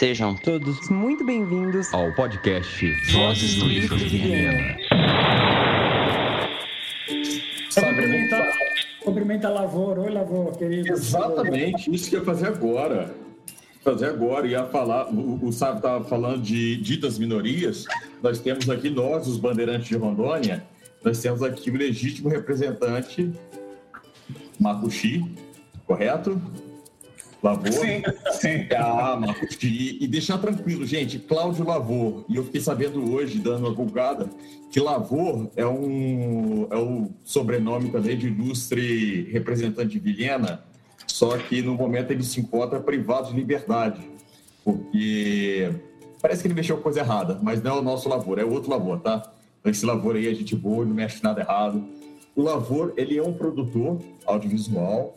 Sejam todos muito bem-vindos ao podcast Vozes do Livro de Viena. Cumprimenta, cumprimenta a Lavoura. Oi, Lavoura, querido. Exatamente, isso que eu ia fazer agora. Fazer agora, ia falar, o, o Sábio estava falando de ditas minorias. Nós temos aqui, nós, os bandeirantes de Rondônia, nós temos aqui o legítimo representante Makushi, correto? Lavor? Sim, sim. Ah, Marcos. E, e deixar tranquilo, gente, Cláudio Lavor. E eu fiquei sabendo hoje, dando uma vulgada, que Lavor é um é o sobrenome também de ilustre representante de Vilhena, só que no momento ele se encontra privado de liberdade, porque parece que ele mexeu com coisa errada, mas não é o nosso Lavor, é outro Lavor, tá? Esse Lavor aí é gente boa, não mexe nada errado. O Lavor, ele é um produtor audiovisual,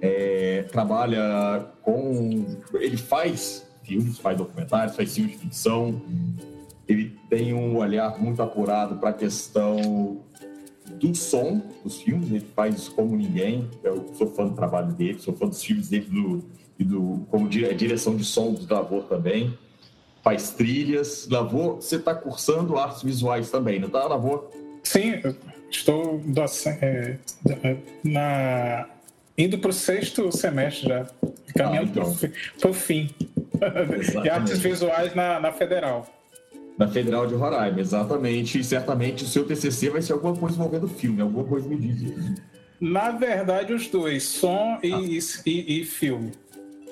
é, trabalha com. Ele faz filmes, faz documentários, faz filmes de ficção. Ele tem um olhar muito apurado para a questão do som dos filmes. Ele faz como ninguém. Eu sou fã do trabalho dele, sou fã dos filmes dele do, e do, como direção de som do Lavor também. Faz trilhas. Lavor, você está cursando artes visuais também, não está, Lavor? Sim, estou é, na indo para o sexto semestre já, caminhando ah, então. para o fim. de artes visuais na, na Federal. Na Federal de Roraima, exatamente. E certamente o seu TCC vai ser alguma coisa envolvendo filme, alguma coisa me diz. Na verdade, os dois, som e, ah. e, e filme.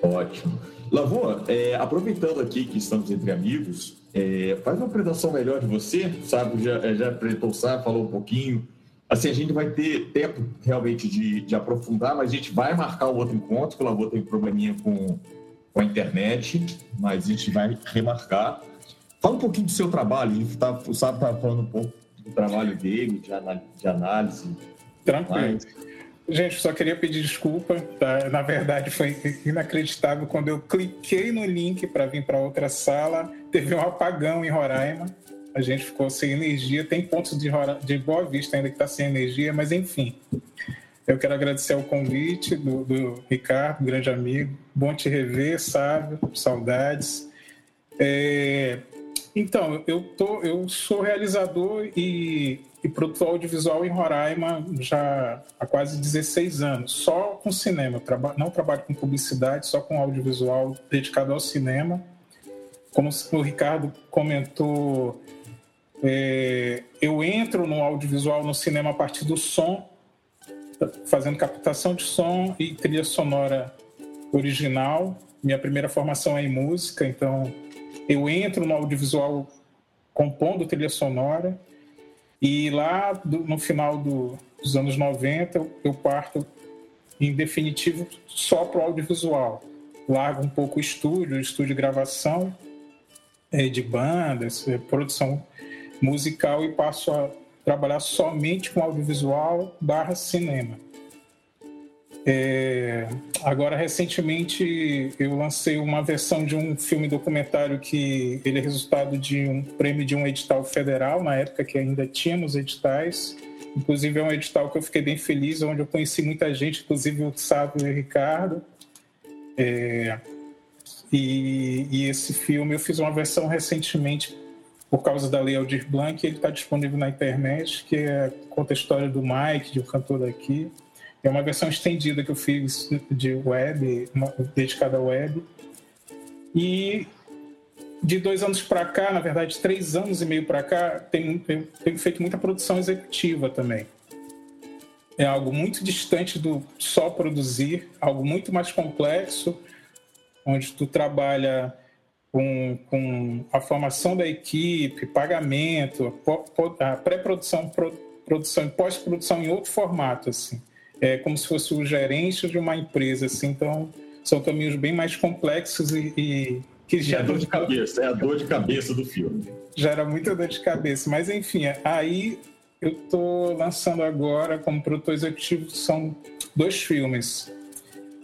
Ótimo. Lavô, é, aproveitando aqui que estamos entre amigos, é, faz uma apresentação melhor de você, sabe? Já, já apresentou o falou um pouquinho Assim, a gente vai ter tempo realmente de, de aprofundar, mas a gente vai marcar o outro encontro, que o Lavô tem um probleminha com, com a internet, mas a gente vai remarcar. Fala um pouquinho do seu trabalho, tá, o Sábio estava falando um pouco do trabalho dele, de, de análise. Tranquilo. Gente, só queria pedir desculpa. Tá? Na verdade, foi inacreditável. Quando eu cliquei no link para vir para outra sala, teve um apagão em Roraima a gente ficou sem energia. Tem pontos de, de Boa Vista ainda que está sem energia, mas enfim. Eu quero agradecer o convite do, do, Ricardo, grande amigo. Bom te rever, sábio, saudades. É, então, eu, tô, eu sou realizador e, e produtor audiovisual em Roraima já há quase 16 anos, só com cinema. Traba, não trabalho com publicidade, só com audiovisual dedicado ao cinema. Como o Ricardo comentou, é, eu entro no audiovisual, no cinema, a partir do som, fazendo captação de som e trilha sonora original. Minha primeira formação é em música, então eu entro no audiovisual compondo trilha sonora. E lá do, no final do, dos anos 90 eu parto, em definitivo, só para o audiovisual. Largo um pouco o estúdio, o estúdio de gravação é, de bandas, é, produção musical e passo a trabalhar somente com audiovisual barra cinema. É, agora, recentemente, eu lancei uma versão de um filme documentário que ele é resultado de um prêmio de um edital federal, na época que ainda tínhamos editais. Inclusive, é um edital que eu fiquei bem feliz, onde eu conheci muita gente, inclusive o Sábio e o Ricardo. É, e, e esse filme eu fiz uma versão recentemente por causa da Lei Aldir Blanc, ele está disponível na internet, que é, conta a história do Mike, de um cantor daqui. É uma versão estendida que eu fiz de web, uma, dedicada à web. E de dois anos para cá, na verdade, três anos e meio para cá, tenho, tenho, tenho feito muita produção executiva também. É algo muito distante do só produzir, algo muito mais complexo, onde tu trabalha com, com a formação da equipe, pagamento, a pré-produção, produção e pós-produção em outro formato, assim. É como se fosse o gerente de uma empresa, assim. Então, são caminhos bem mais complexos e, e que já... É a dor de cabeça, é a dor de cabeça do filme. Gera muita dor de cabeça. Mas, enfim, aí eu estou lançando agora, como produtor executivo, são dois filmes.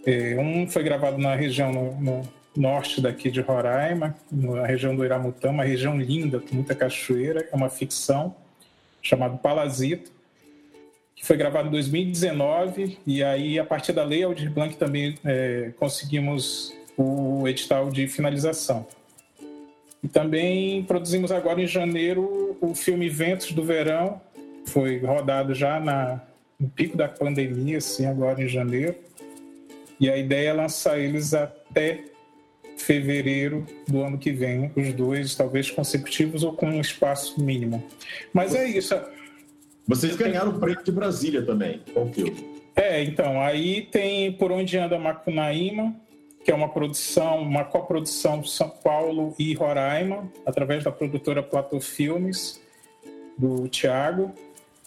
É, um foi gravado na região, no, no norte daqui de Roraima, na região do Iramutã, uma região linda, com muita cachoeira, é uma ficção chamada Palazito, que foi gravado em 2019, e aí, a partir da Lei Aldir Blanc, também é, conseguimos o edital de finalização. E também produzimos agora em janeiro o filme Ventos do Verão, foi rodado já na, no pico da pandemia, assim, agora em janeiro. E a ideia é lançar eles até fevereiro do ano que vem, os dois, talvez consecutivos ou com um espaço mínimo. Mas é isso. Vocês ganharam o prêmio de Brasília também. Filme? É, então, aí tem Por Onde Anda Macunaíma, que é uma produção, uma coprodução São Paulo e Roraima, através da produtora Platô Filmes, do Tiago.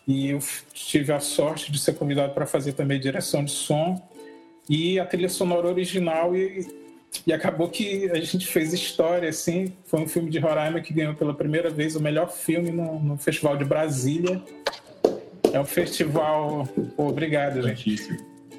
E eu tive a sorte de ser convidado para fazer também direção de som e a trilha sonora original e, e acabou que a gente fez história assim. Foi um filme de Roraima que ganhou pela primeira vez o melhor filme no, no Festival de Brasília. É um festival obrigado gente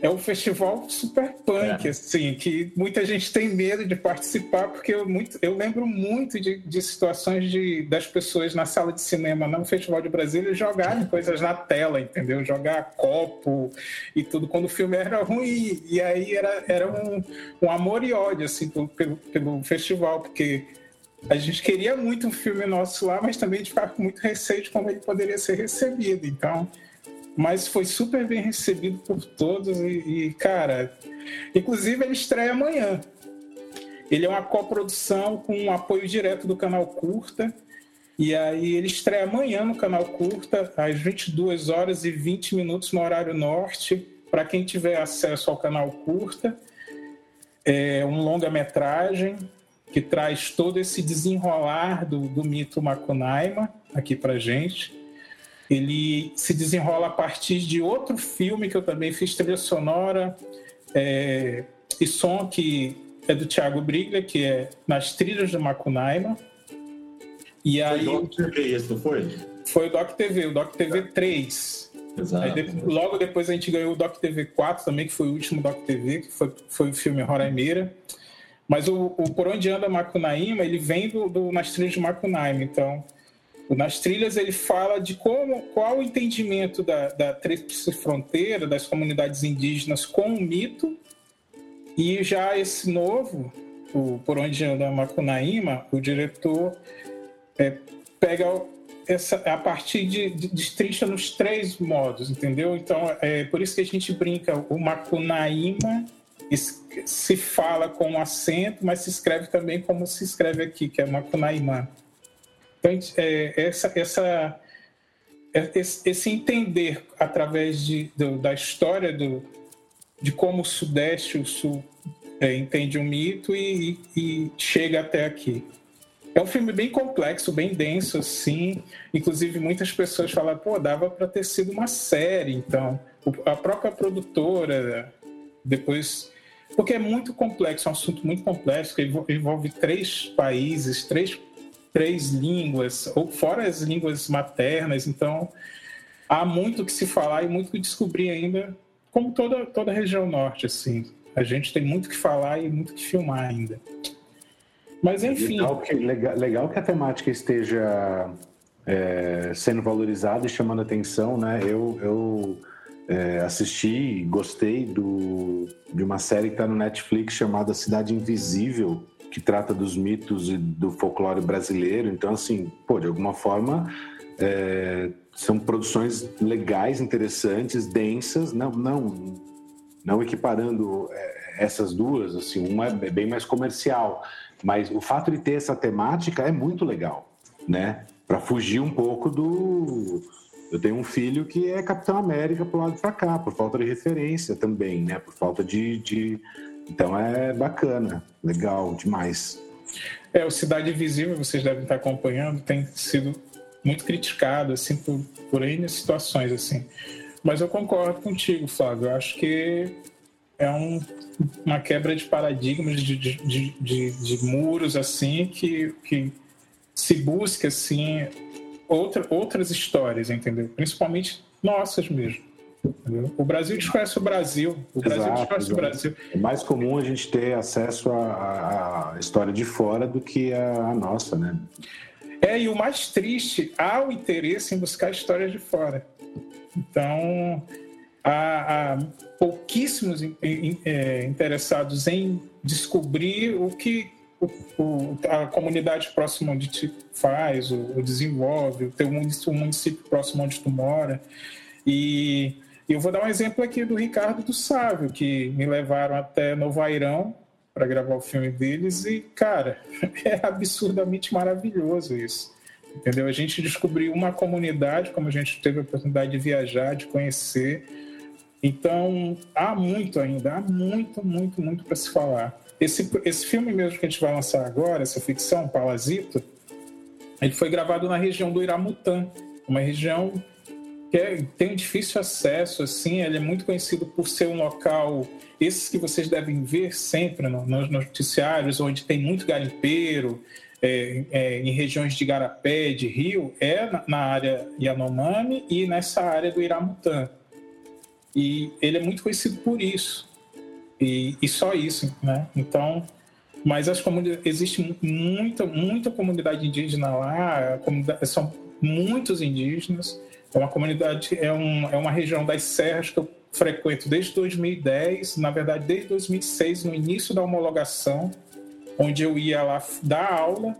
é um festival super punk, é. assim, que muita gente tem medo de participar, porque eu, muito, eu lembro muito de, de situações de, das pessoas na sala de cinema, no Festival de Brasília, jogarem coisas na tela, entendeu? Jogar copo e tudo, quando o filme era ruim. E aí era, era um, um amor e ódio, assim, pelo, pelo festival, porque a gente queria muito um filme nosso lá, mas também a gente ficava com muito receio de como ele poderia ser recebido. Então mas foi super bem recebido por todos e, e, cara, inclusive ele estreia amanhã. Ele é uma coprodução com um apoio direto do canal Curta. E aí ele estreia amanhã no canal Curta, às 22 horas e 20 minutos no horário norte, para quem tiver acesso ao canal Curta. É um longa-metragem que traz todo esse desenrolar do, do mito Macunaíma aqui para gente ele se desenrola a partir de outro filme que eu também fiz trilha sonora é, e som que é do Thiago Briglia, que é Nas Trilhas de Macunaíma. E aí, foi o Doc TV esse, não foi? Foi o Doc TV, o Doc TV 3. Exato. De, logo depois a gente ganhou o Doc TV 4 também, que foi o último Doc TV, que foi, foi o filme Roraimeira. Mas o, o Por Onde Anda Macunaíma, ele vem do, do Nas Trilhas de Macunaíma, então nas trilhas ele fala de como, qual o entendimento da, da tríplice fronteira, das comunidades indígenas com o mito, e já esse novo, o Por Onde Anda Macunaíma, o diretor é, pega essa, a partir de, de, destrincha nos três modos, entendeu? Então, é por isso que a gente brinca, o Macunaíma se fala com acento, mas se escreve também como se escreve aqui, que é Macunaíma. Então, é, essa, essa, é, esse entender através de, do, da história do, de como o Sudeste, o Sul, é, entende um mito e, e, chega até aqui. É um filme bem complexo, bem denso, assim. Inclusive, muitas pessoas falam, pô, dava para ter sido uma série, então. A própria produtora, depois. Porque é muito complexo, é um assunto muito complexo, que envolve três países, três três línguas, ou fora as línguas maternas, então há muito que se falar e muito que descobrir ainda, como toda, toda a região norte, assim. A gente tem muito que falar e muito que filmar ainda. Mas enfim. Legal que, legal, legal que a temática esteja é, sendo valorizada e chamando atenção, né? Eu, eu é, assisti, gostei do, de uma série que está no Netflix chamada Cidade Invisível, que trata dos mitos e do folclore brasileiro. Então, assim, pô, de alguma forma, é, são produções legais, interessantes, densas, não, não, não equiparando é, essas duas, assim, uma é bem mais comercial, mas o fato de ter essa temática é muito legal, né? Para fugir um pouco do eu tenho um filho que é Capitão América pro lado para cá, por falta de referência também, né? Por falta de, de, então é bacana, legal demais. É, o Cidade Visível, vocês devem estar acompanhando, tem sido muito criticado, assim, por, por N situações, assim. Mas eu concordo contigo, Flávio. Eu acho que é um, uma quebra de paradigmas, de, de, de, de, muros, assim, que, que se busca, assim, outra, outras histórias, entendeu? Principalmente nossas mesmo. O Brasil desconhece o Brasil. O Brasil exato, desconhece exato. o Brasil. É mais comum a gente ter acesso à, à história de fora do que a, a, nossa, né? É, e o mais triste, há o interesse em buscar histórias de fora. Então, há, há pouquíssimos é, interessados em descobrir o que o, o, a comunidade próxima onde te faz, o, o desenvolve, o teu município, o município próximo onde tu mora. E eu vou dar um exemplo aqui do Ricardo do Sávio, que me levaram até Novo Airão para gravar o filme deles e, cara, é absurdamente maravilhoso isso. Entendeu? A gente descobriu uma comunidade, como a gente teve a oportunidade de viajar, de conhecer. Então, há muito ainda, há muito, muito, muito para se falar. Esse, esse filme mesmo que a gente vai lançar agora, essa ficção, Parasita, ele foi gravado na região do Iramutã, uma região que é, tem difícil acesso, assim, ele é muito conhecido por ser um local, esses que vocês devem ver sempre no, nos noticiários, onde tem muito garimpeiro, é, é, em regiões de Garapé, de Rio, é na, na área Yanomami e nessa área do Iramutã. E ele é muito conhecido por isso. E, e só isso, né? Então, mas as comunidades, existe muita, muita comunidade indígena lá, são muitos indígenas. É uma comunidade, é, um, é uma região das serras que eu frequento desde 2010, na verdade desde 2006, no início da homologação, onde eu ia lá dar aula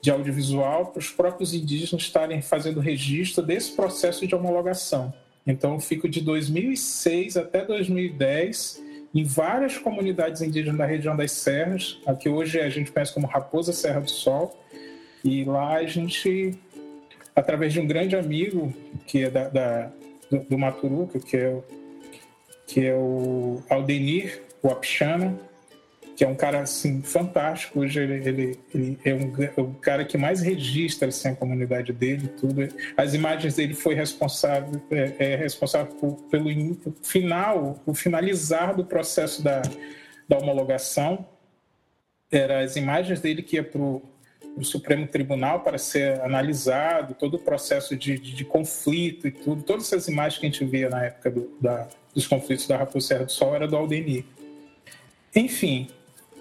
de audiovisual para os próprios indígenas estarem fazendo registro desse processo de homologação. Então, eu fico de 2006 até 2010 em várias comunidades indígenas da região das Serras, a que hoje a gente conhece como Raposa Serra do Sol. E lá a gente, através de um grande amigo que é da, da do, do Maturuca, que é, que é o Aldenir Wapchana, que é um cara assim fantástico. Hoje ele, ele, ele é, um, o cara que mais registra assim, a comunidade dele, tudo. As imagens dele foi responsável é, é responsável por, pelo final, o finalizar do processo da, da homologação. Era as imagens dele que ia para o Supremo Tribunal para ser analisado, todo o processo de, de, de, conflito e tudo. Todas essas imagens que a gente via na época do, da, dos conflitos da Raposa Serra do Sol era do Aldenir. Enfim,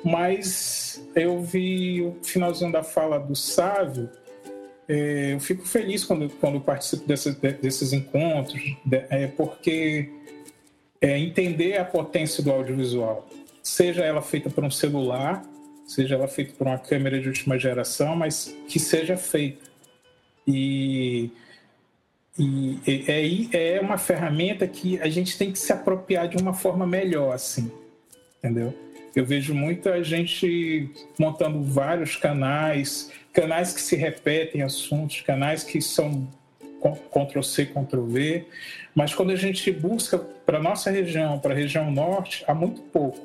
mas eu vi o finalzinho da fala do Sávio. É, eu fico feliz quando, quando participo desses encontros, é, porque é entender a potência do audiovisual, seja ela feita por um celular, seja ela feita por uma câmera de última geração, mas que seja feita. E, e é, é uma ferramenta que a gente tem que se apropriar de uma forma melhor, assim, entendeu? Eu vejo muita gente montando vários canais, canais que se repetem assuntos, canais que são Ctrl-C, Ctrl-V, mas quando a gente busca para nossa região, para a região norte, há muito pouco.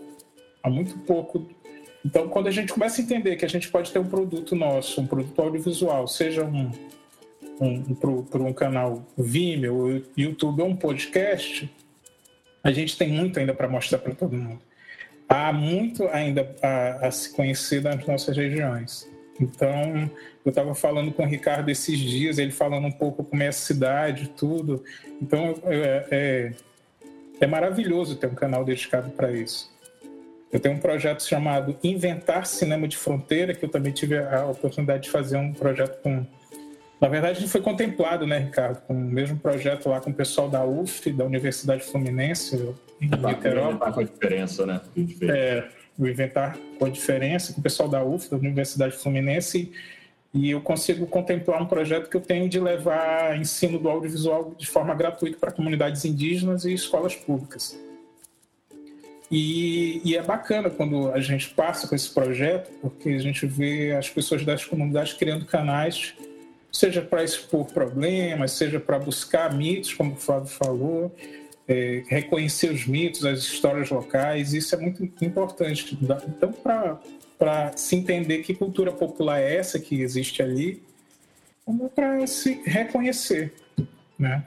Há muito pouco. Então, quando a gente começa a entender que a gente pode ter um produto nosso, um produto audiovisual, seja um, um, para um canal Vimeo, YouTube ou um podcast, a gente tem muito ainda para mostrar para todo mundo há muito ainda a, a se conhecer nas nossas regiões. Então, eu estava falando com o Ricardo esses dias, ele falando um pouco como é a cidade, tudo. Então, é, é, é maravilhoso ter um canal dedicado para isso. Eu tenho um projeto chamado Inventar Cinema de Fronteira, que eu também tive a oportunidade de fazer um projeto com. Na verdade, ele foi contemplado, né, Ricardo, com o mesmo projeto lá com o pessoal da UF, da Universidade Fluminense, em Niterói. Inventar com a diferença, né? É, o Inventar com a diferença, com o pessoal da UF, da Universidade Fluminense, e eu consigo contemplar um projeto que eu tenho de levar ensino do audiovisual de forma gratuita para comunidades indígenas e escolas públicas. E, e, é bacana quando a gente passa com esse projeto, porque a gente vê as pessoas das comunidades criando canais, seja para expor problemas, seja para buscar mitos, como o Flávio falou, é, reconhecer os mitos, as histórias locais, isso é muito importante. Então, para se entender que cultura popular é essa que existe ali, como para se reconhecer, né?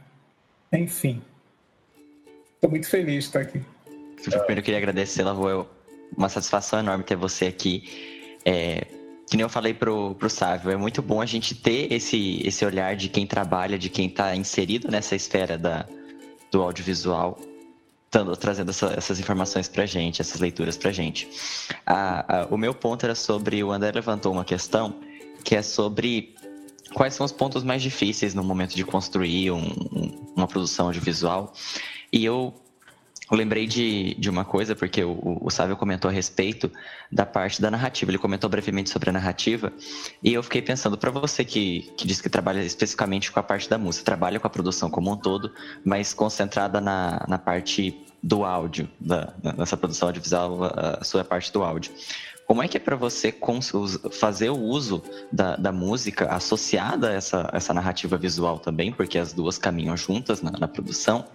Enfim, estou muito feliz de estar aqui. Primeiro, eu queria agradecer, Lavô, é uma satisfação enorme ter você aqui. É, que nem eu falei pro, pro Sávio, é muito bom a gente ter esse, esse olhar de quem trabalha, de quem está inserido nessa esfera da, do audiovisual tando, trazendo essa, essas informações para gente, essas leituras para gente. A, a, o meu ponto era sobre o André levantou uma questão que é sobre quais são os pontos mais difíceis no momento de construir um, um, uma produção audiovisual. E eu eu lembrei de, de uma coisa, porque o, o Sávio comentou a respeito da parte da narrativa. Ele comentou brevemente sobre a narrativa. E eu fiquei pensando, para você que, que diz que trabalha especificamente com a parte da música, trabalha com a produção como um todo, mas concentrada na, na parte do áudio, da, nessa produção audiovisual, a sua parte do áudio. Como é que é para você fazer o uso da, da, música associada a essa, essa narrativa visual também, porque as duas caminham juntas na, na produção?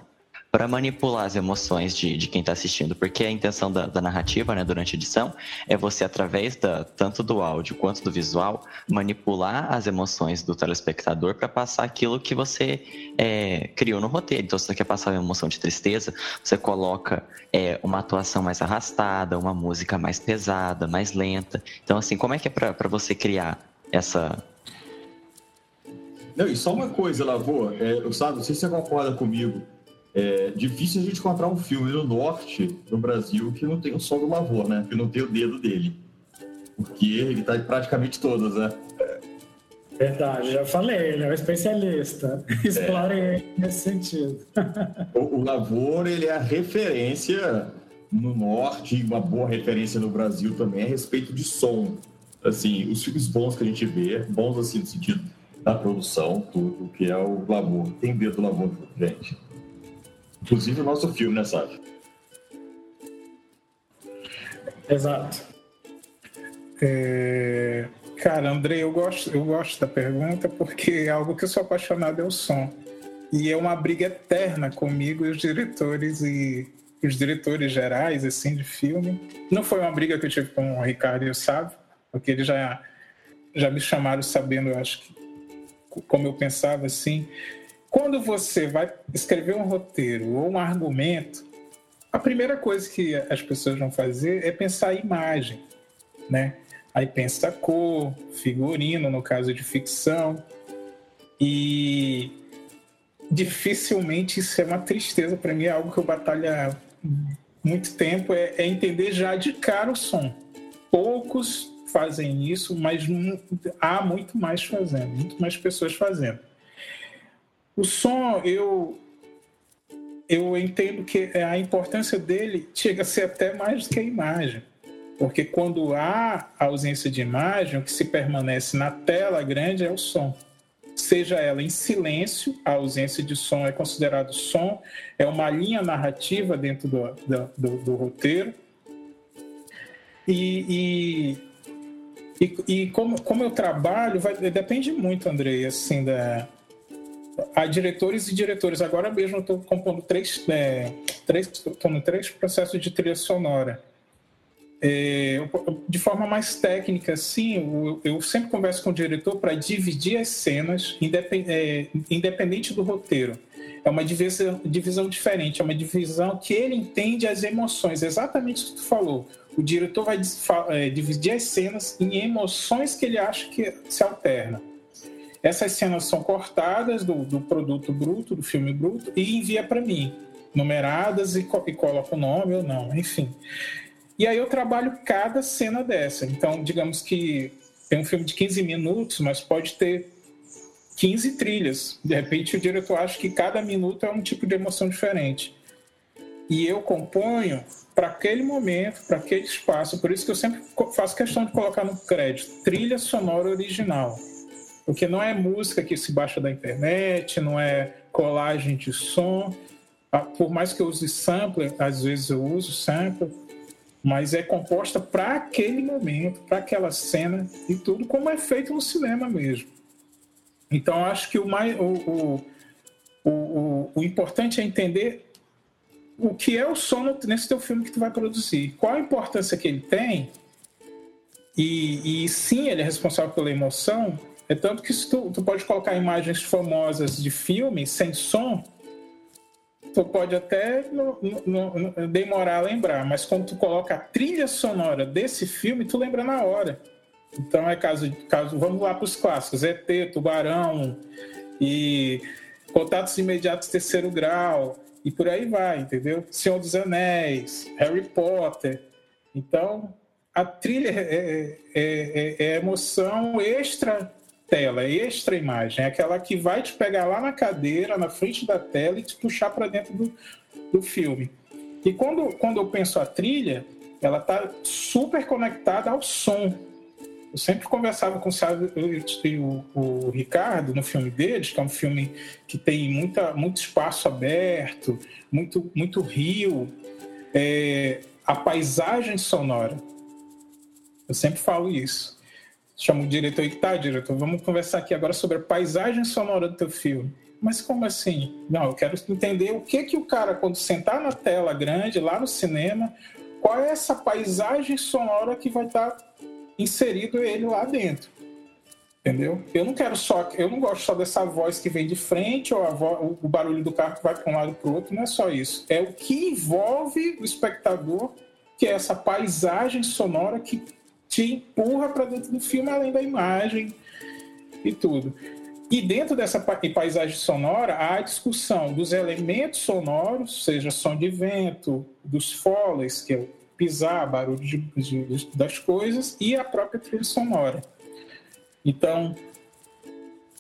Para manipular as emoções de, de quem está assistindo, porque a intenção da, da, narrativa, né, durante a edição, é você, através da, tanto do áudio quanto do visual, manipular as emoções do telespectador para passar aquilo que você é, criou no roteiro. Então, se você quer passar uma emoção de tristeza, você coloca é, uma atuação mais arrastada, uma música mais pesada, mais lenta. Então, assim, como é que é para você criar essa, não, e só uma coisa, Lavô, é, eu sabe, não sei se você concorda comigo, é difícil a gente encontrar um filme no norte do Brasil que não tem o som do Lavor, né? Que não tem o dedo dele. Porque ele tá em praticamente todas, né? Verdade, já falei, ele é um especialista. Explore é. nesse sentido. O, o Lavor, ele é a referência no norte e uma boa referência no Brasil também a respeito de som. Assim, os filmes bons que a gente vê, bons assim no sentido da produção, tudo, que é o Lavor. Tem dedo do Lavor, gente. Inclusive o nosso filme, né, Sávio? Exato. É... Cara, Andrei, eu gosto, eu gosto da pergunta porque é algo que eu sou apaixonado é o som. E é uma briga eterna comigo e os diretores e os diretores gerais assim de filme. Não foi uma briga que eu tive com o Ricardo e o Sávio, porque eles já já me chamaram sabendo, eu acho que como eu pensava assim, quando você vai escrever um roteiro ou um argumento, a primeira coisa que as pessoas vão fazer é pensar em imagem, né? Aí pensa cor, figurino, no caso de ficção. E dificilmente isso é uma tristeza para mim, é algo que eu batalho há muito tempo, é, é entender já de cara o som. Poucos fazem isso, mas há muito mais fazendo, muito mais pessoas fazendo. O som, eu eu entendo que a importância dele chega a ser até mais do que a imagem. Porque quando há ausência de imagem, o que se permanece na tela grande é o som. Seja ela em silêncio, a ausência de som é considerado som, é uma linha narrativa dentro do, do, do, do roteiro. E, e, e, e, como, como eu trabalho, vai, depende muito, Andrei, assim, da, a diretores e diretores. Agora mesmo eu estou compondo três, é, três, tô no três processos de trilha sonora. É, de forma mais técnica, sim, eu, eu sempre converso com o diretor para dividir as cenas, independ, é, independente do roteiro. É uma divisão, divisão diferente, é uma divisão que ele entende as emoções, exatamente o que tu falou. O diretor vai é, dividir as cenas em emoções que ele acha que se alternam. Essas cenas são cortadas do, do produto bruto, do filme bruto, e envia para mim, numeradas e, e coloca o nome ou não, enfim. E aí eu trabalho cada cena dessa. Então, digamos que tem um filme de 15 minutos, mas pode ter 15 trilhas. De repente, o diretor acha que cada minuto é um tipo de emoção diferente. E eu componho para aquele momento, para aquele espaço. Por isso que eu sempre faço questão de colocar no crédito trilha sonora original. Porque não é música que se baixa da internet, não é colagem de som. Ah, por mais que eu use sampler, às vezes eu uso sampler, mas é composta para aquele momento, para aquela cena e tudo, como é feito no cinema mesmo. Então, acho que o, mais, o, o, o, o importante é entender o que é o som nesse teu filme que tu vai produzir, qual a importância que ele tem, e, e sim, ele é responsável pela emoção, é tanto que tu, tu pode colocar imagens famosas de filme sem som, tu pode até no, no, no, demorar a lembrar, mas quando tu coloca a trilha sonora desse filme, tu lembra na hora. Então é caso, caso vamos lá para os clássicos, ET, Tubarão e Contatos Imediatos Terceiro Grau e por aí vai, entendeu? Senhor dos Anéis, Harry Potter. Então a trilha é, é, é, é emoção extra tela, extra imagem, é aquela que vai te pegar lá na cadeira, na frente da tela e te puxar para dentro do, do filme. E quando, quando eu penso a trilha, ela está super conectada ao som. Eu sempre conversava com o, o, o, Ricardo no filme deles, que é um filme que tem muita, muito espaço aberto, muito, muito rio, é, a paisagem sonora. Eu sempre falo isso. Chamo o diretor e tá, diretor, vamos conversar aqui agora sobre a paisagem sonora do teu filme. Mas como assim? Não, eu quero entender o que que o cara, quando sentar na tela grande, lá no cinema, qual é essa paisagem sonora que vai estar tá inserido ele lá dentro. Entendeu? Eu não quero só, eu não gosto só dessa voz que vem de frente ou voz, o barulho do carro que vai para um lado para o outro, não é só isso. É o que envolve o espectador, que é essa paisagem sonora que te empurra para dentro do filme, além da imagem e tudo. E dentro dessa paisagem sonora, há a discussão dos elementos sonoros, seja som de vento, dos foleys, que é pisar, barulho de, de, das coisas e a própria trilha sonora. Então,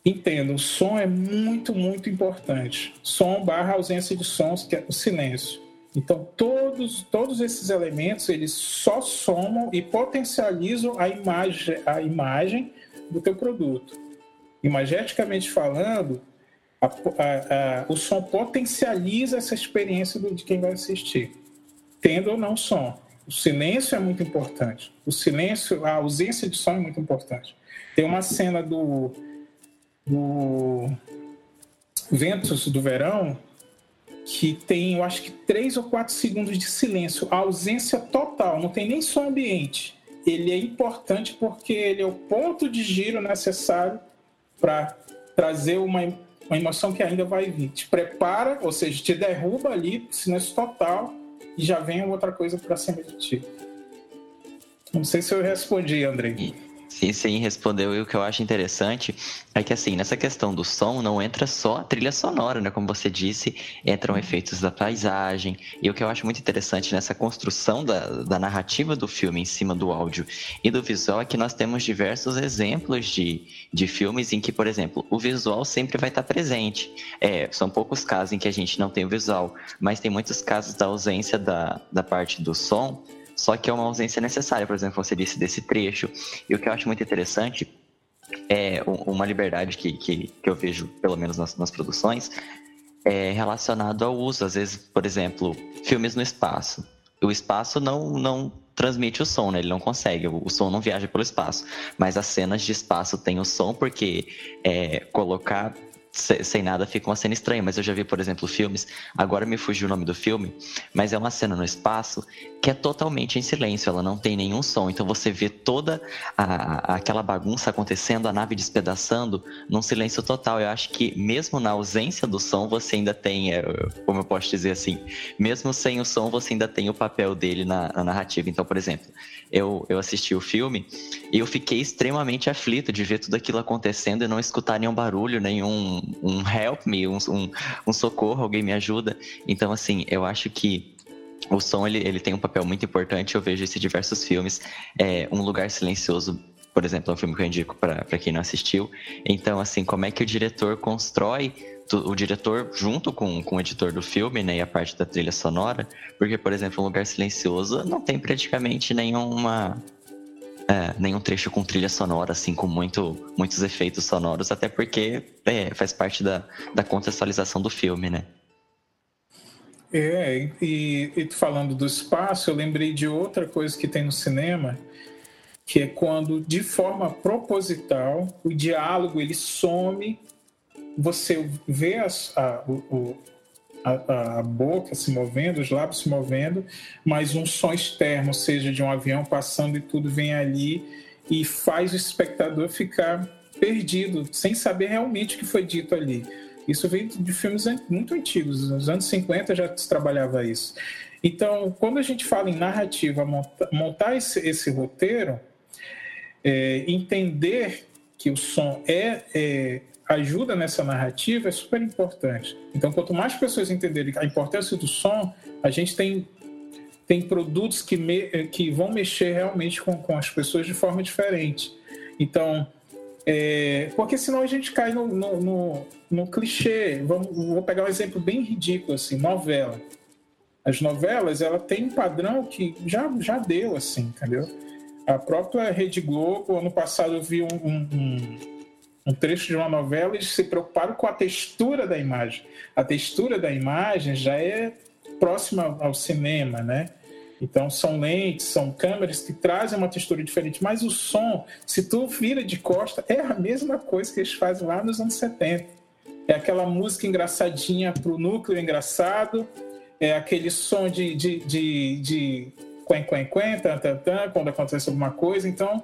entenda, o som é muito, muito importante. Som barra ausência de sons, que é o silêncio. Então, todos, todos esses elementos, eles só somam e potencializam a imagem, a imagem do teu produto. Imageticamente falando, a, a, a, o som potencializa essa experiência de quem vai assistir, tendo ou não som. O silêncio é muito importante. O silêncio, a ausência de som é muito importante. Tem uma cena do, do Ventos do Verão que tem, eu acho que três ou quatro segundos de silêncio, a ausência total, não tem nem som ambiente. Ele é importante porque ele é o ponto de giro necessário para trazer uma, uma emoção que ainda vai vir. Te prepara, ou seja, te derruba ali, silêncio total, e já vem outra coisa para cima de ti. Não sei se eu respondi, André. Sim, sim, respondeu. E o que eu acho interessante é que, assim, nessa questão do som, não entra só a trilha sonora, né? Como você disse, entram efeitos da paisagem. E o que eu acho muito interessante nessa construção da, da narrativa do filme em cima do áudio e do visual é que nós temos diversos exemplos de, de filmes em que, por exemplo, o visual sempre vai estar presente. É, são poucos casos em que a gente não tem o visual, mas tem muitos casos da ausência da, da parte do som só que é uma ausência necessária, por exemplo, você disse desse trecho. E o que eu acho muito interessante é uma liberdade que, que, que eu vejo, pelo menos nas, nas produções, é relacionado ao uso. Às vezes, por exemplo, filmes no espaço. O espaço não, não transmite o som, né? Ele não consegue, o, som não viaja pelo espaço. Mas as cenas de espaço têm o som porque é, colocar sem nada fica uma cena estranha, mas eu já vi, por exemplo, filmes, agora me fugiu o nome do filme, mas é uma cena no espaço que é totalmente em silêncio, ela não tem nenhum som, então você vê toda a, aquela bagunça acontecendo, a nave despedaçando, num silêncio total. Eu acho que mesmo na ausência do som, você ainda tem, é, como eu posso dizer assim, mesmo sem o som, você ainda tem o papel dele na, na narrativa. Então, por exemplo, eu, eu assisti o filme e eu fiquei extremamente aflito de ver tudo aquilo acontecendo e não escutar nenhum barulho, nenhum um help me, um, um, um socorro, alguém me ajuda. Então, assim, eu acho que o som ele, ele tem um papel muito importante. Eu vejo isso em diversos filmes. É, um Lugar Silencioso, por exemplo, é um filme que eu indico para quem não assistiu. Então, assim, como é que o diretor constrói o diretor junto com, com o editor do filme, né, e a parte da trilha sonora, porque, por exemplo, um lugar silencioso não tem praticamente nenhuma é, nenhum trecho com trilha sonora, assim, com muito, muitos efeitos sonoros, até porque é, faz parte da, da contextualização do filme, né? É, e, e falando do espaço, eu lembrei de outra coisa que tem no cinema, que é quando, de forma proposital, o diálogo ele some, você vê as, a, o, a, a, boca se movendo, os lábios se movendo, mas um som externo, seja de um avião passando e tudo vem ali e faz o espectador ficar perdido, sem saber realmente o que foi dito ali. Isso vem de filmes muito antigos, nos anos 50 já se trabalhava isso. Então, quando a gente fala em narrativa, montar esse, esse roteiro, é, entender que o som é, é ajuda nessa narrativa é super importante. Então, quanto mais pessoas entenderem a importância do som, a gente tem, tem produtos que, me, que vão mexer realmente com, com as pessoas de forma diferente. Então, é, porque senão a gente cai no, no, no, no clichê. Vamos, vou pegar um exemplo bem ridículo, assim, novela. as novelas, ela tem um padrão que já, já deu, assim, entendeu? A própria Rede Globo, ano passado eu vi um, um, um trecho de uma novela, eles se preocuparam com a textura da imagem. A textura da imagem já é próxima ao cinema, né? Então são lentes, são câmeras que trazem uma textura diferente, mas o som, se tu vira de costa, é a mesma coisa que eles fazem lá nos anos 70. É aquela música engraçadinha para o núcleo engraçado, é aquele som de, de, de, de quen, quen, quen, tan, tan, tan, quando acontece alguma coisa. Então,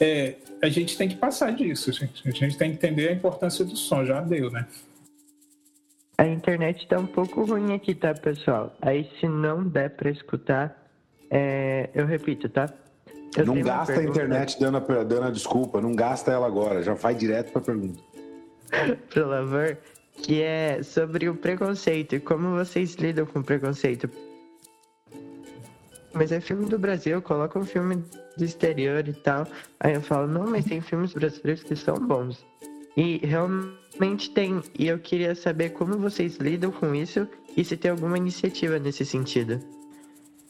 é, a gente tem que passar disso, gente. A gente tem que entender a importância do som. Já deu, né? A internet tá um pouco ruim aqui, tá, pessoal? Aí, se não der para escutar, é... eu repito, tá? Eu não gasta a internet dando a, dando a desculpa, não gasta ela agora, já vai direto para a pergunta. Pro Lavor, que é sobre o preconceito e como vocês lidam com o preconceito. Mas é filme do Brasil, coloca um filme do exterior e tal. Aí eu falo, não, mas tem filmes brasileiros que são bons. E realmente tem. E eu queria saber como vocês lidam com isso e se tem alguma iniciativa nesse sentido.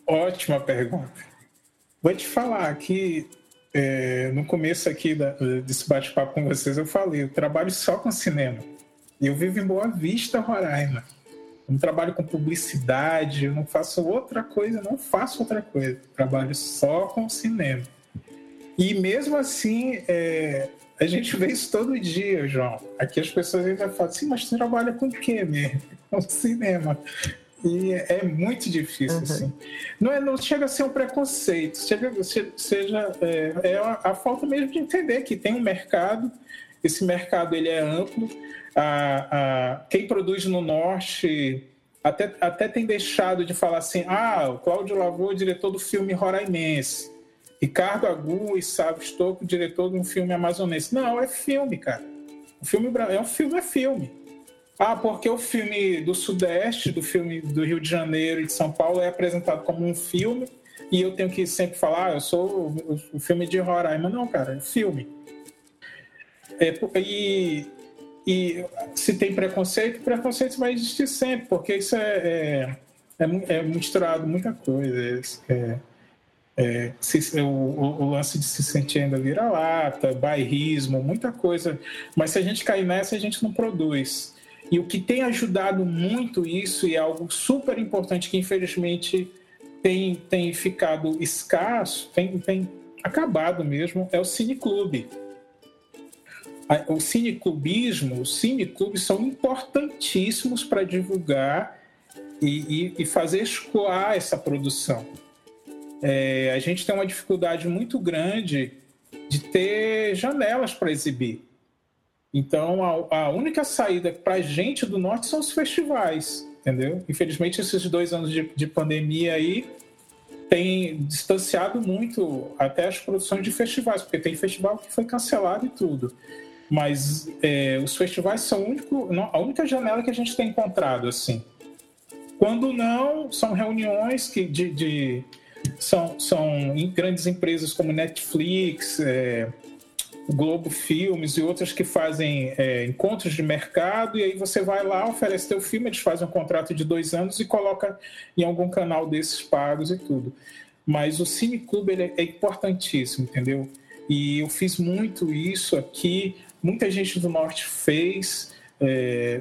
Ótima pergunta. Vou te falar que é, no começo aqui da, desse bate-papo com vocês eu falei, eu trabalho só com cinema. Eu vivo em Boa Vista, Roraima. Não trabalho com publicidade, eu não faço outra coisa, não faço outra coisa. Trabalho só com cinema. E mesmo assim, é, a gente vê isso todo dia, João. Aqui as pessoas ainda falam assim, mas você trabalha com o quê mesmo? Com cinema. E é muito difícil, uhum. assim. Não, é, não chega a ser um preconceito, chega, seja é, é a, a, falta mesmo de entender que tem um mercado, esse mercado ele é amplo, a, a, quem produz no Norte até, até tem deixado de falar assim, ah, o Cláudio Lavô, diretor do filme Roraimense, Ricardo Agu e Sábio Estocco, diretor de um filme amazonense. Não, é filme, cara. O filme é um filme, é filme. Ah, porque o filme do Sudeste, do filme do Rio de Janeiro e de São Paulo é apresentado como um filme e eu tenho que sempre falar, ah, eu sou o filme de Roraima. Não, cara, é filme. E, e se tem preconceito, preconceito vai existir sempre, porque isso é, é, é, é misturado muita coisa. É, é, se, o, o, lance de se sentir ainda vira-lata, bairrismo, muita coisa. Mas se a gente cair nessa, a gente não produz. E o que tem ajudado muito isso, e é algo super importante que infelizmente tem, tem ficado escasso, tem, tem acabado mesmo, é o cineclube o cineclubismo, os cineclubes são importantíssimos para divulgar e, e, e, fazer escoar essa produção. É, a gente tem uma dificuldade muito grande de ter janelas para exibir. Então, a, a única saída para a gente do norte são os festivais, entendeu? Infelizmente, esses dois anos de, de pandemia aí tem distanciado muito até as produções de festivais, porque tem festival que foi cancelado e tudo. Mas é, os festivais são único, a única janela que a gente tem encontrado, assim. Quando não, são reuniões que de, de são, são em grandes empresas como Netflix, é, Globo Filmes e outras que fazem é, encontros de mercado e aí você vai lá, oferece teu filme, eles fazem um contrato de dois anos e coloca em algum canal desses pagos e tudo. Mas o Cine Clube é, é importantíssimo, entendeu? E eu fiz muito isso aqui muita gente do norte fez, é,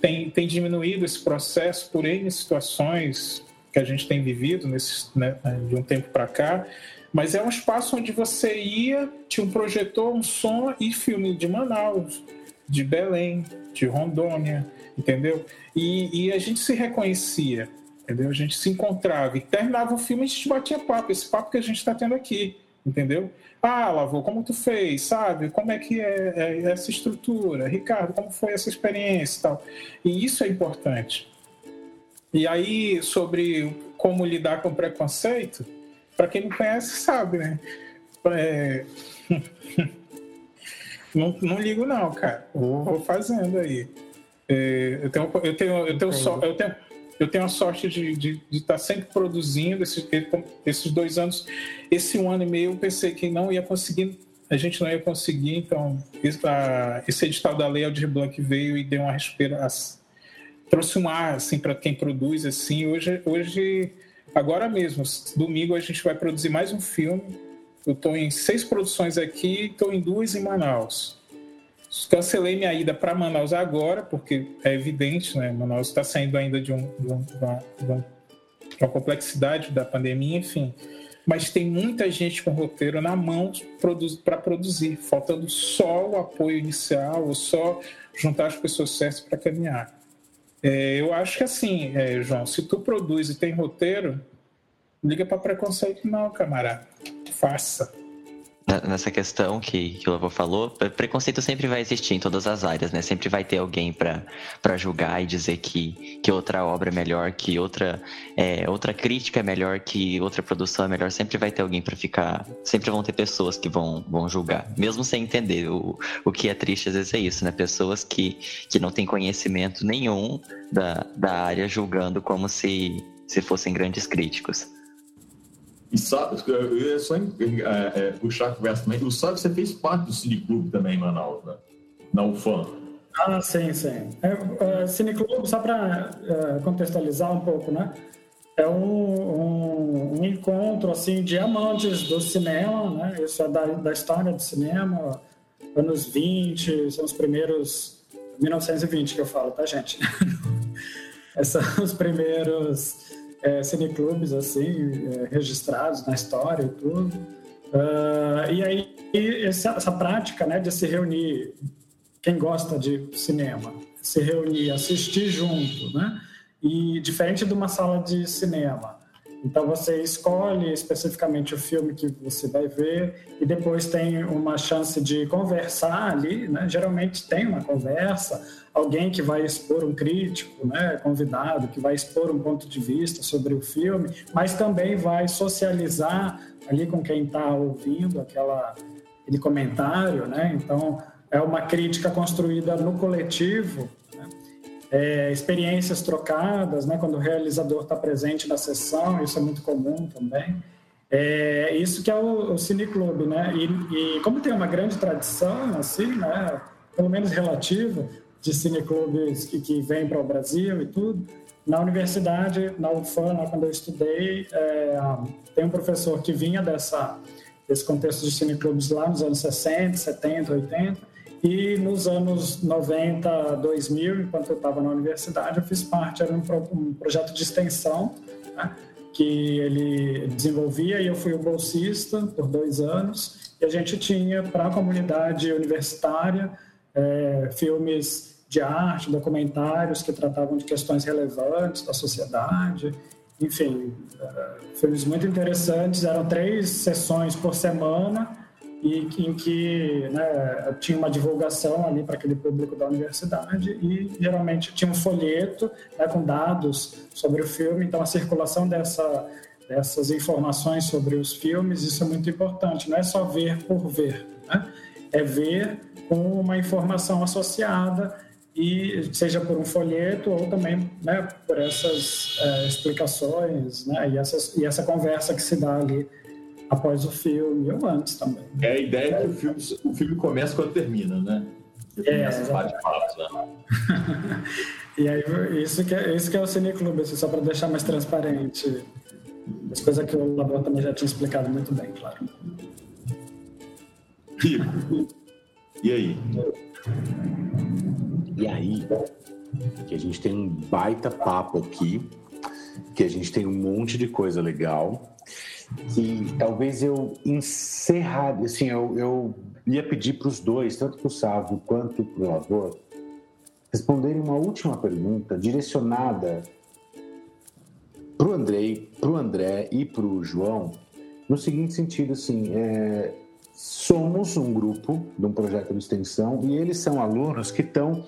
tem, tem diminuído esse processo por N situações que a gente tem vivido nesse, né, de um tempo para cá, mas é um espaço onde você ia, tinha um projetor, um som e filme de Manaus, de Belém, de Rondônia, entendeu? E, e a gente se reconhecia, entendeu? A gente se encontrava e terminava o filme e a gente batia papo, esse papo que a gente está tendo aqui, entendeu? Ah, Lavô, como tu fez, sabe? Como é que é, é, essa estrutura? Ricardo, como foi essa experiência e tal? E isso é importante. E aí, sobre como lidar com preconceito, para quem me conhece sabe, né? É... não, não ligo não, cara. Vou, vou fazendo aí. É, eu tenho, eu tenho, eu tenho, só, eu tenho, eu tenho a sorte de, estar sempre produzindo esses, esses dois anos. Esse um ano e meio eu pensei que não ia conseguir, a gente não ia conseguir, então esse edital da Lei Aldir Blanc veio e deu uma respiração, trouxe um ar assim para quem produz assim. Hoje, hoje, agora mesmo, domingo a gente vai produzir mais um filme. Eu estou em seis produções aqui, estou em duas em Manaus. Cancelei minha ida para Manaus agora, porque é evidente, né? Manaus está saindo ainda de, um, de, um, de, uma, de uma complexidade da pandemia, enfim mas tem muita gente com roteiro na mão para produzir, faltando só o apoio inicial ou só juntar as pessoas certas para caminhar. É, eu acho que assim, é, João, se tu produz e tem roteiro, liga para preconceito não, camarada. Faça nessa questão que, que o avô falou, preconceito sempre vai existir em todas as áreas, né? Sempre vai ter alguém para julgar e dizer que, que outra obra é melhor, que outra, é, outra crítica é melhor, que outra produção é melhor. Sempre vai ter alguém para ficar. Sempre vão ter pessoas que vão, vão julgar, mesmo sem entender. O, o que é triste às vezes é isso, né? Pessoas que, que não têm conhecimento nenhum da, da área julgando como se, se fossem grandes críticos. E sabe, eu só é, é, puxar a conversa também. O Sábio, você fez parte do Cineclube também em Manaus, né? Na UFAM. Ah, sim, sim. É, é, Cineclube, só para é, contextualizar um pouco, né? É um, um, um, encontro, assim, de amantes do cinema, né? Isso é da, da história do cinema, anos 20, são os primeiros... 1920 que eu falo, tá, gente? Esses são os primeiros é, cineclubes assim, é, registrados na história e tudo. Uh, e aí essa, essa, prática né, de se reunir, quem gosta de cinema, se reunir, assistir junto, né? E diferente de uma sala de cinema, então você escolhe especificamente o filme que você vai ver e depois tem uma chance de conversar ali, né? Geralmente tem uma conversa, alguém que vai expor um crítico, né, convidado, que vai expor um ponto de vista sobre o filme, mas também vai socializar ali com quem está ouvindo aquela aquele comentário, né? Então é uma crítica construída no coletivo é, experiências trocadas, né, quando o realizador está presente na sessão, isso é muito comum também. É, isso que é o, o cineclube, né? E, e, como tem uma grande tradição, assim, né, pelo menos relativa, de cineclubes que, que vêm para o Brasil e tudo, na universidade, na UFAM, lá quando eu estudei, é, tem um professor que vinha dessa, desse contexto de cineclubes lá nos anos 60, 70, 80, e nos anos 90, 2000, enquanto eu estava na universidade, eu fiz parte, era um, um projeto de extensão né, que ele desenvolvia e eu fui o bolsista por dois anos. E a gente tinha para a comunidade universitária é, filmes de arte, documentários que tratavam de questões relevantes da sociedade, enfim, é, filmes muito interessantes. Eram três sessões por semana e em que né, tinha uma divulgação ali para aquele público da universidade e geralmente tinha um folheto né, com dados sobre o filme, então a circulação dessa, dessas informações sobre os filmes, isso é muito importante, não é só ver por ver, né? é ver com uma informação associada e seja por um folheto ou também né, por essas é, explicações né, e, essas, e essa conversa que se dá ali após o filme, ou antes também. É a ideia que o filme, o filme começa quando termina, né? É, né? e aí, isso que, é, isso que é o Cineclube, assim, só para deixar mais transparente. As coisas que o Labor também já tinha explicado muito bem, claro. Rico. E aí? E aí, que a gente tem um baita papo aqui, que a gente tem um monte de coisa legal que talvez eu encerrar, assim, eu, eu ia pedir para os dois, tanto para o Sávio quanto para o Lavor, responderem uma última pergunta direcionada para o Andrei, para o André e para o João, no seguinte sentido, assim, é, somos um grupo de um projeto de extensão e eles são alunos que estão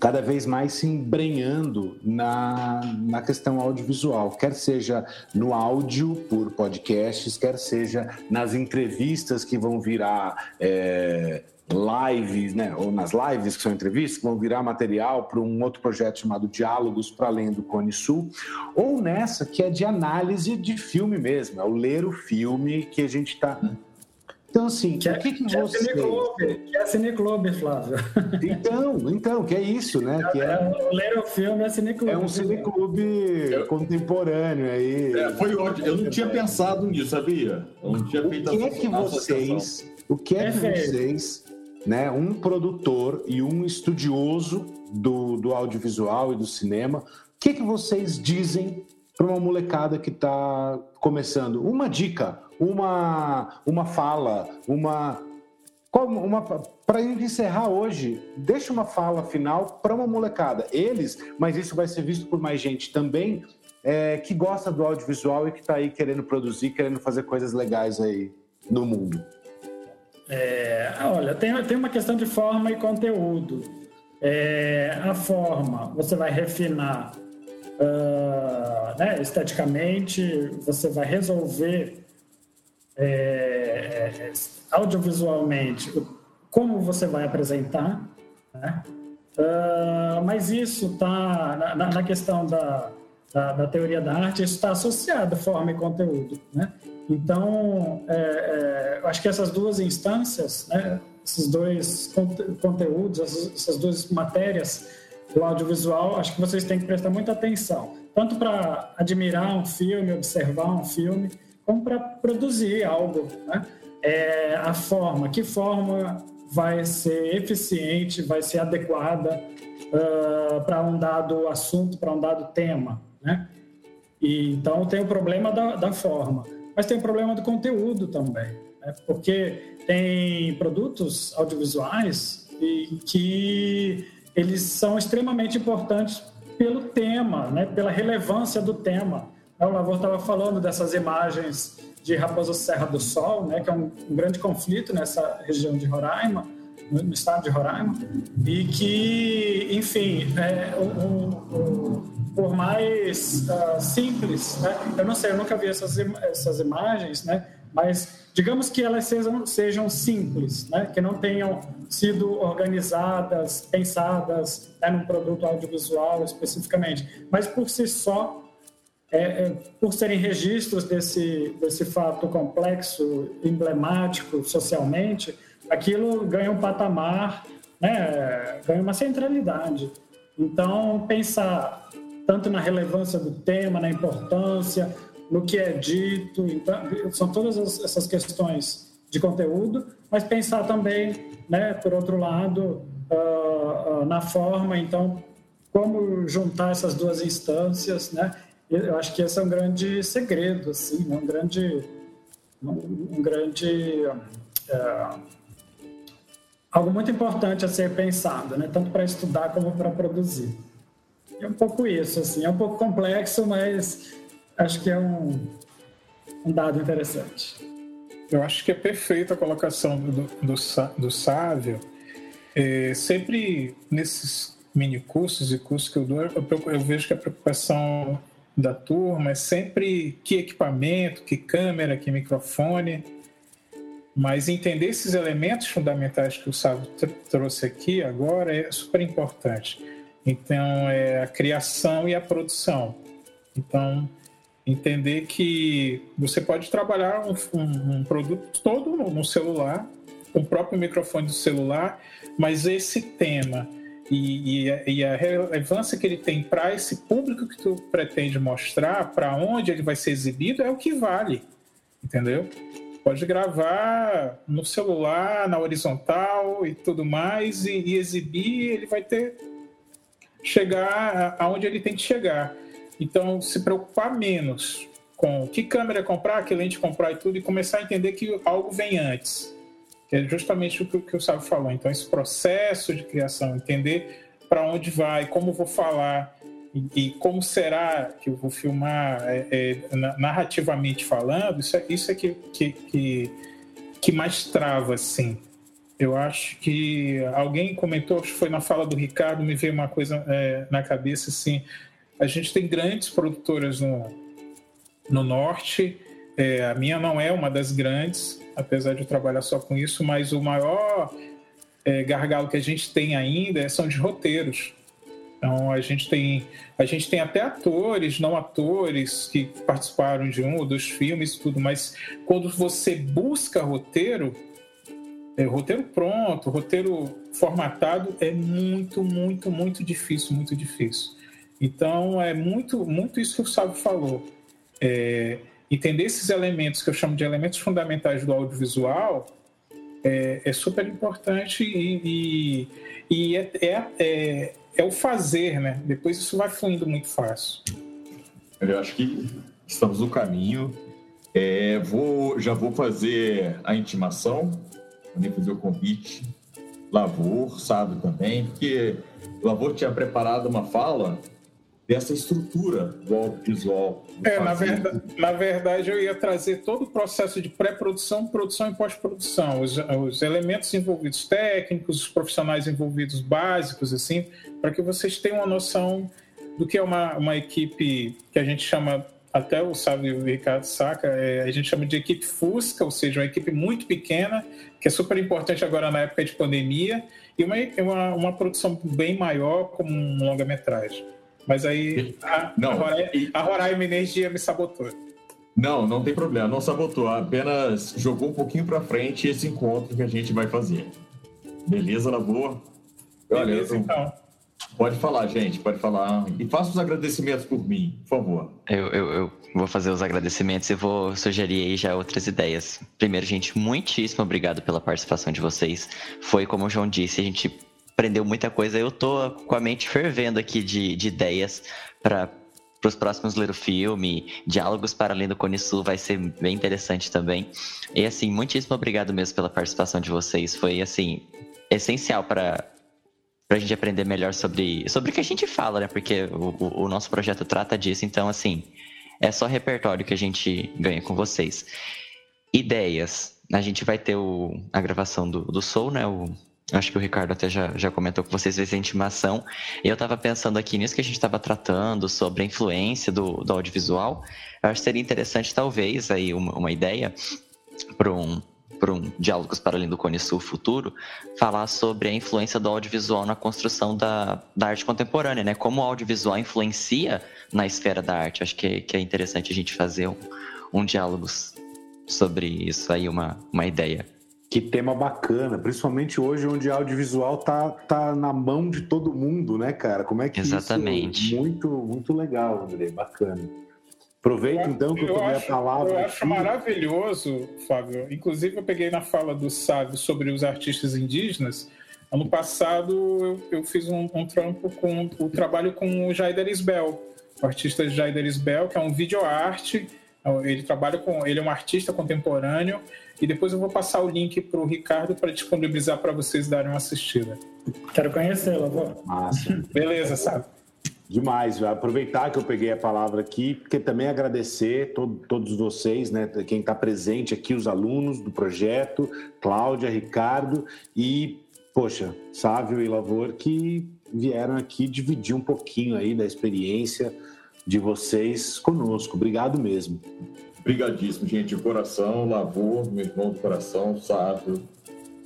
cada vez mais se embrenhando na, na questão audiovisual, quer seja no áudio por podcasts, quer seja nas entrevistas que vão virar é, lives, né, ou nas lives que são entrevistas, que vão virar material para um outro projeto chamado Diálogos para Além do Cone Sul, ou nessa que é de análise de filme mesmo, é o ler o filme que a gente está Então, assim, que o é, que, que, que é vocês... Cineclube, que é Cineclube, Flávio. Então, então, que é isso, né? Que é, o Little Film é Cineclube. é um cineclube contemporâneo aí. É, foi ótimo. Eu não tinha pensado nisso, sabia? Eu não tinha O feito que é que vocês, o que é que vocês, né, um produtor e um estudioso do, do audiovisual e do cinema, o que é que vocês dizem para uma molecada que está começando? Uma dica, uma, uma fala, uma uma para encerrar hoje, deixa uma fala final para uma molecada. Eles, mas isso vai ser visto por mais gente também, é, que gosta do audiovisual e que está aí querendo produzir, querendo fazer coisas legais aí no mundo. É, olha, tem, tem uma questão de forma e conteúdo. É, a forma, você vai refinar ah, né, esteticamente, você vai resolver é, é, audiovisualmente como você vai apresentar, né? Ah, mas isso está na, na- questão da, da, da teoria da arte, isso está associado forma e conteúdo, né? Então, é, é, acho que essas duas instâncias, né, esses dois conte- conteúdos, essas, essas duas matérias do audiovisual, acho que vocês têm que prestar muita atenção, tanto para admirar um filme, observar um filme, como para produzir algo, né? É, a forma, que forma vai ser eficiente, vai ser adequada para um dado assunto, para um dado tema, né? E, então tem o problema da, da forma, mas tem o problema do conteúdo também, né? porque tem produtos audiovisuais e que eles são extremamente importantes pelo tema, né? pela relevância do tema. O Lavor estava falando dessas imagens de Raposa Serra do Sol, né? que é um, grande conflito nessa região de Roraima, no, estado de Roraima, e que, enfim, é, por mais ah, simples, né? eu não sei, eu nunca vi essas, essas imagens, né? Mas digamos que elas sejam, sejam simples, né? que não tenham sido organizadas, pensadas né, num produto audiovisual especificamente, mas por si só é, é, por serem registros desse, desse fato complexo, emblemático socialmente, aquilo ganha um patamar, né, ganha uma centralidade. Então, pensar tanto na relevância do tema, na importância, no que é dito, então, são todas as- essas questões de conteúdo, mas pensar também, né, por outro lado, ah, ah, na forma, então, como juntar essas duas instâncias, né? Eu acho que esse é um grande segredo, assim, né? um grande, um, grande é, algo muito importante a ser pensado, né? Tanto para estudar como para produzir. É um pouco isso, assim, é um pouco complexo, mas acho que é um, um dado interessante. Eu acho que é perfeita a colocação do, do, do Sávio. É, sempre nesses mini cursos e cursos que eu dou, eu, eu vejo que a preocupação da turma é sempre que equipamento, que câmera, que microfone. Mas entender esses elementos fundamentais que o Sávio tr- trouxe aqui agora é super importante. Então, é a criação e a produção. Então, entender que você pode trabalhar um, um- um produto todo no, no celular, com o próprio microfone do celular, mas esse tema e, e a- e a relevância que ele tem para esse público que tu pretende mostrar, para onde ele vai ser exibido, é o que vale, entendeu? Pode gravar no celular, na horizontal e tudo mais, e, e exibir, ele vai ter chegar aonde ele tem que chegar. Então, se preocupar menos com que câmera comprar, que lente comprar e tudo, e começar a entender que algo vem antes. Que é justamente o que, que o Sábio falou. Então, esse processo de criação, entender para onde vai, como vou falar e, e como será que eu vou filmar é, é, na- narrativamente falando, isso é, isso é que, que, que, que mais trava, assim. Eu acho que alguém comentou, acho que foi na fala do Ricardo, me veio uma coisa é, na cabeça assim. A gente tem grandes produtoras no, no norte. é, a minha não é uma das grandes, apesar de eu trabalhar só com isso, mas o maior é, gargalo que a gente tem ainda são de roteiros. Então a gente tem a gente tem até atores, não atores que participaram de um ou dois filmes tudo, mas quando você busca roteiro, é, roteiro pronto, roteiro formatado é muito, muito, muito difícil, muito difícil. Então é muito, muito isso que o Sábio falou. É, entender esses elementos que eu chamo de elementos fundamentais do audiovisual é, é super importante e, e, e é, é, é, é, o fazer, né? Depois isso vai fluindo muito fácil. Eu acho que estamos no caminho. É, vou, já vou fazer a intimação, vou fazer o convite. Lavor, sabe também, porque Lavor tinha preparado uma fala dessa estrutura do audiovisual. É, na verdade, na verdade, eu ia trazer todo o processo de pré-produção, produção e pós-produção, os, os, elementos envolvidos técnicos, os profissionais envolvidos básicos, assim, para que vocês tenham uma noção do que é uma, uma equipe que a gente chama, até o sabe o Ricardo saca, é, a gente chama de equipe Fusca, ou seja, uma equipe muito pequena, que é super importante agora na época de pandemia, e uma, uma, uma produção bem maior como um longa-metragem. Mas aí a, não, a, Roraima, a Roraima Energia me sabotou. Não, não tem problema, não sabotou, apenas jogou um pouquinho para frente esse encontro que a gente vai fazer. Beleza, Lavor? Beleza, Olha, então. Pode falar, gente, pode falar. E faça os agradecimentos por mim, por favor. Eu, eu, eu, vou fazer os agradecimentos e vou sugerir aí já outras ideias. Primeiro, gente, muitíssimo obrigado pela participação de vocês. Foi como o João disse, a gente aprendeu muita coisa. Eu tô com a mente fervendo aqui de, de ideias para os próximos ler o filme, diálogos para além do Cone Sul vai ser bem interessante também. E assim, muitíssimo obrigado mesmo pela participação de vocês. Foi assim essencial para para a gente aprender melhor sobre sobre o que a gente fala, né? Porque o, o, nosso projeto trata disso. Então, assim, é só repertório que a gente ganha com vocês. Ideias. A gente vai ter o, a gravação do, do Soul, né? O, Acho que o Ricardo até já, já comentou com vocês vezes a intimação. Eu estava pensando aqui nisso que a gente estava tratando sobre a influência do, do audiovisual. Eu acho que seria interessante, talvez, aí uma, uma ideia para um, para um Diálogos para Além do Cone Sul futuro, falar sobre a influência do audiovisual na construção da, da arte contemporânea, né? Como o audiovisual influencia na esfera da arte. Acho que, que é interessante a gente fazer um, um diálogos sobre isso aí, uma, uma ideia. Que tema bacana, principalmente hoje onde o audiovisual tá, tá na mão de todo mundo, né, cara? Como é que Exatamente. Isso... Muito, muito legal, André, bacana. Aproveita então que eu, eu tomei acho, a palavra. Eu acho aqui. maravilhoso, Fábio. Inclusive, eu peguei na fala do Sábio sobre os artistas indígenas. Ano passado, eu, eu fiz um, um, trampo com o trabalho com o Jaider Isbel, o artista Jaider Isbel, que é um videoarte. Ele trabalha com. Ele é um artista contemporâneo e depois eu vou passar o link para o Ricardo para disponibilizar para vocês darem uma assistida. Quero conhecê-lo, avô. Massa. Beleza, sabe? Demais, aproveitar que eu peguei a palavra aqui, porque também agradecer todo, todos vocês, né, quem está presente aqui, os alunos do projeto, Cláudia, Ricardo e, poxa, Sávio e Lavor, que vieram aqui dividir um pouquinho aí da experiência de vocês conosco. Obrigado mesmo. Obrigadíssimo, gente, de coração, Lavor, meu irmão do coração, Sábio,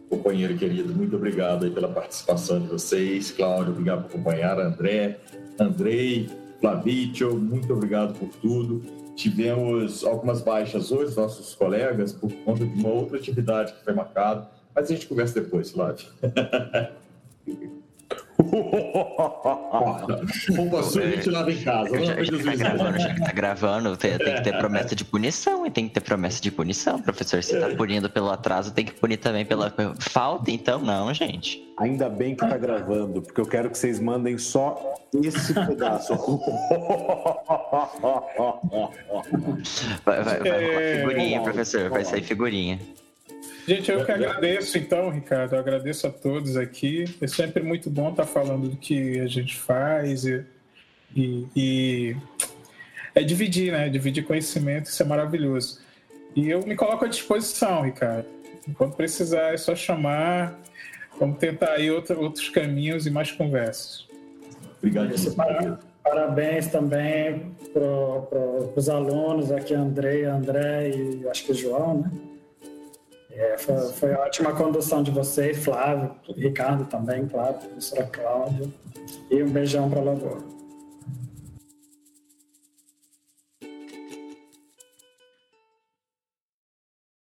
companheiro querido, muito obrigado pela participação de vocês. Cláudio, obrigado por acompanhar. André, Andrei, Flavítio, muito obrigado por tudo. Tivemos algumas baixas hoje, nossos colegas, por conta de uma outra atividade que foi marcada, mas a gente conversa depois, Flávio. Roupa sua a gente lava em casa. Já, já, tá gravando, já tá gravando, tem, tem, que ter promessa de punição, e tem que ter promessa de punição, professor. Se tá punindo pelo atraso, tem que punir também pela falta, então não, gente. Ainda bem que tá gravando, porque eu quero que vocês mandem só esse pedaço. vai, vai, vai, figurinha, professor, vai sair figurinha. Gente, eu que agradeço então, Ricardo. Eu agradeço a todos aqui. É sempre muito bom estar falando do que a gente faz e, e, e é dividir, né? Dividir conhecimento, isso é maravilhoso. E eu me coloco à disposição, Ricardo. Quando precisar, é só chamar. Vamos tentar aí outro, outros caminhos e mais conversas. Obrigado. Parabéns também para os alunos aqui, Andrei, André e acho que o João, né? É, foi, foi ótima condução de vocês, Flávio, Ricardo também, claro, professora Cláudia. E um beijão para a Lavoura.